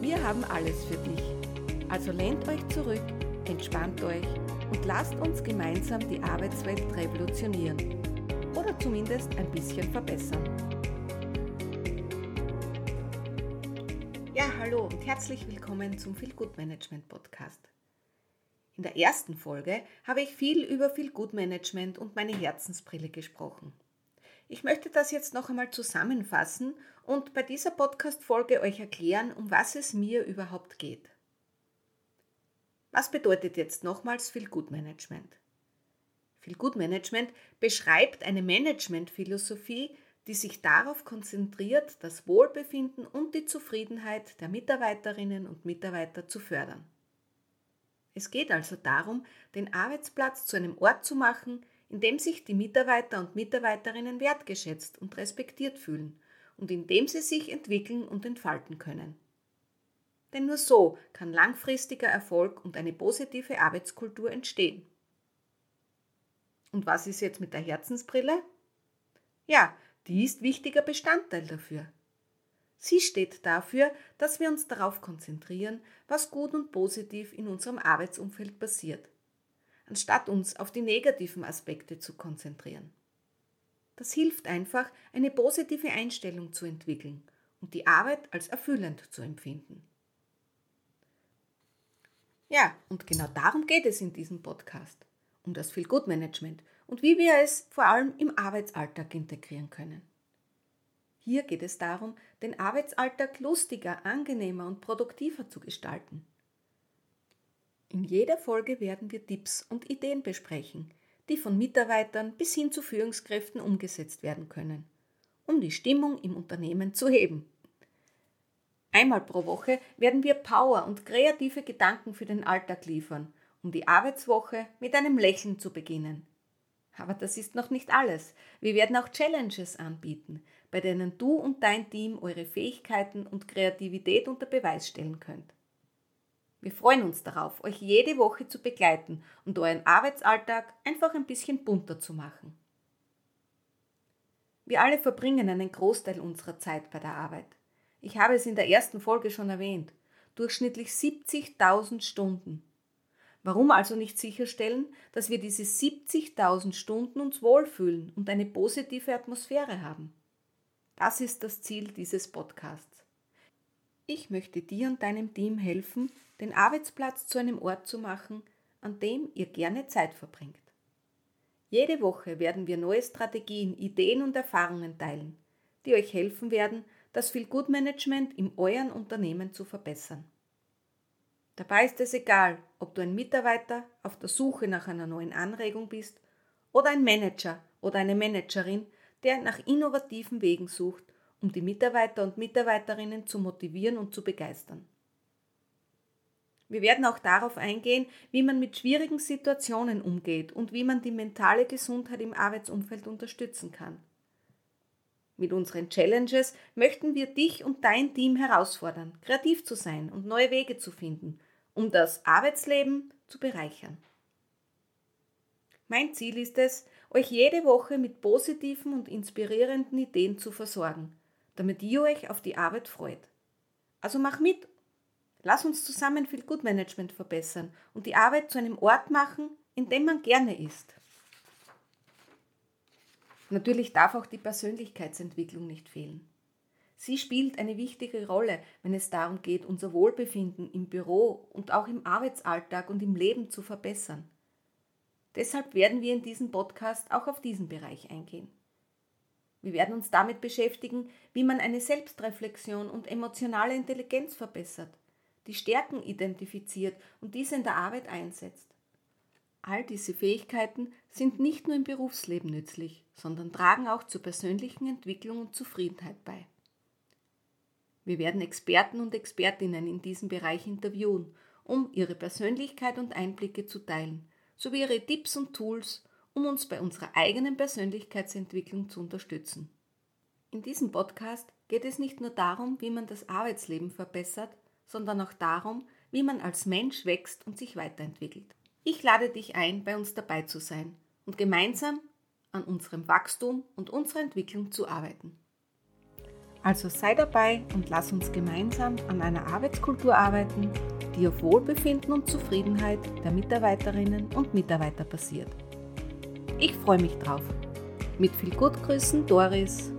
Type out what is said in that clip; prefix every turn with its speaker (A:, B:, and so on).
A: Wir haben alles für dich. Also lehnt euch zurück, entspannt euch und lasst uns gemeinsam die Arbeitswelt revolutionieren. Oder zumindest ein bisschen verbessern. Ja, hallo und herzlich willkommen zum Feel Good Management Podcast. In der ersten Folge habe ich viel über Feel Good Management und meine Herzensbrille gesprochen. Ich möchte das jetzt noch einmal zusammenfassen und bei dieser Podcast-Folge euch erklären, um was es mir überhaupt geht. Was bedeutet jetzt nochmals Feel Good Management? Feel Good Management beschreibt eine Managementphilosophie, die sich darauf konzentriert, das Wohlbefinden und die Zufriedenheit der Mitarbeiterinnen und Mitarbeiter zu fördern. Es geht also darum, den Arbeitsplatz zu einem Ort zu machen, in dem sich die Mitarbeiter und Mitarbeiterinnen wertgeschätzt und respektiert fühlen und in dem sie sich entwickeln und entfalten können. Denn nur so kann langfristiger Erfolg und eine positive Arbeitskultur entstehen. Und was ist jetzt mit der Herzensbrille? Ja, die ist wichtiger Bestandteil dafür. Sie steht dafür, dass wir uns darauf konzentrieren, was gut und positiv in unserem Arbeitsumfeld passiert anstatt uns auf die negativen Aspekte zu konzentrieren. Das hilft einfach, eine positive Einstellung zu entwickeln und die Arbeit als erfüllend zu empfinden. Ja, und genau darum geht es in diesem Podcast, um das Feel-Good-Management und wie wir es vor allem im Arbeitsalltag integrieren können. Hier geht es darum, den Arbeitsalltag lustiger, angenehmer und produktiver zu gestalten. In jeder Folge werden wir Tipps und Ideen besprechen, die von Mitarbeitern bis hin zu Führungskräften umgesetzt werden können, um die Stimmung im Unternehmen zu heben. Einmal pro Woche werden wir Power und kreative Gedanken für den Alltag liefern, um die Arbeitswoche mit einem Lächeln zu beginnen. Aber das ist noch nicht alles. Wir werden auch Challenges anbieten, bei denen du und dein Team eure Fähigkeiten und Kreativität unter Beweis stellen könnt. Wir freuen uns darauf, euch jede Woche zu begleiten und euren Arbeitsalltag einfach ein bisschen bunter zu machen. Wir alle verbringen einen Großteil unserer Zeit bei der Arbeit. Ich habe es in der ersten Folge schon erwähnt. Durchschnittlich 70.000 Stunden. Warum also nicht sicherstellen, dass wir diese 70.000 Stunden uns wohlfühlen und eine positive Atmosphäre haben? Das ist das Ziel dieses Podcasts. Ich möchte dir und deinem Team helfen, den Arbeitsplatz zu einem Ort zu machen, an dem ihr gerne Zeit verbringt. Jede Woche werden wir neue Strategien, Ideen und Erfahrungen teilen, die euch helfen werden, das Feel-Good-Management in euren Unternehmen zu verbessern. Dabei ist es egal, ob du ein Mitarbeiter auf der Suche nach einer neuen Anregung bist oder ein Manager oder eine Managerin, der nach innovativen Wegen sucht, um die Mitarbeiter und Mitarbeiterinnen zu motivieren und zu begeistern. Wir werden auch darauf eingehen, wie man mit schwierigen Situationen umgeht und wie man die mentale Gesundheit im Arbeitsumfeld unterstützen kann. Mit unseren Challenges möchten wir dich und dein Team herausfordern, kreativ zu sein und neue Wege zu finden, um das Arbeitsleben zu bereichern. Mein Ziel ist es, euch jede Woche mit positiven und inspirierenden Ideen zu versorgen, damit ihr euch auf die Arbeit freut. Also mach mit Lass uns zusammen viel Gutmanagement verbessern und die Arbeit zu einem Ort machen, in dem man gerne ist. Natürlich darf auch die Persönlichkeitsentwicklung nicht fehlen. Sie spielt eine wichtige Rolle, wenn es darum geht, unser Wohlbefinden im Büro und auch im Arbeitsalltag und im Leben zu verbessern. Deshalb werden wir in diesem Podcast auch auf diesen Bereich eingehen. Wir werden uns damit beschäftigen, wie man eine Selbstreflexion und emotionale Intelligenz verbessert die Stärken identifiziert und diese in der Arbeit einsetzt. All diese Fähigkeiten sind nicht nur im Berufsleben nützlich, sondern tragen auch zur persönlichen Entwicklung und Zufriedenheit bei. Wir werden Experten und Expertinnen in diesem Bereich interviewen, um ihre Persönlichkeit und Einblicke zu teilen, sowie ihre Tipps und Tools, um uns bei unserer eigenen Persönlichkeitsentwicklung zu unterstützen. In diesem Podcast geht es nicht nur darum, wie man das Arbeitsleben verbessert, sondern auch darum, wie man als Mensch wächst und sich weiterentwickelt. Ich lade dich ein, bei uns dabei zu sein und gemeinsam an unserem Wachstum und unserer Entwicklung zu arbeiten. Also sei dabei und lass uns gemeinsam an einer Arbeitskultur arbeiten, die auf Wohlbefinden und Zufriedenheit der Mitarbeiterinnen und Mitarbeiter basiert. Ich freue mich drauf. Mit viel Gutgrüßen, Doris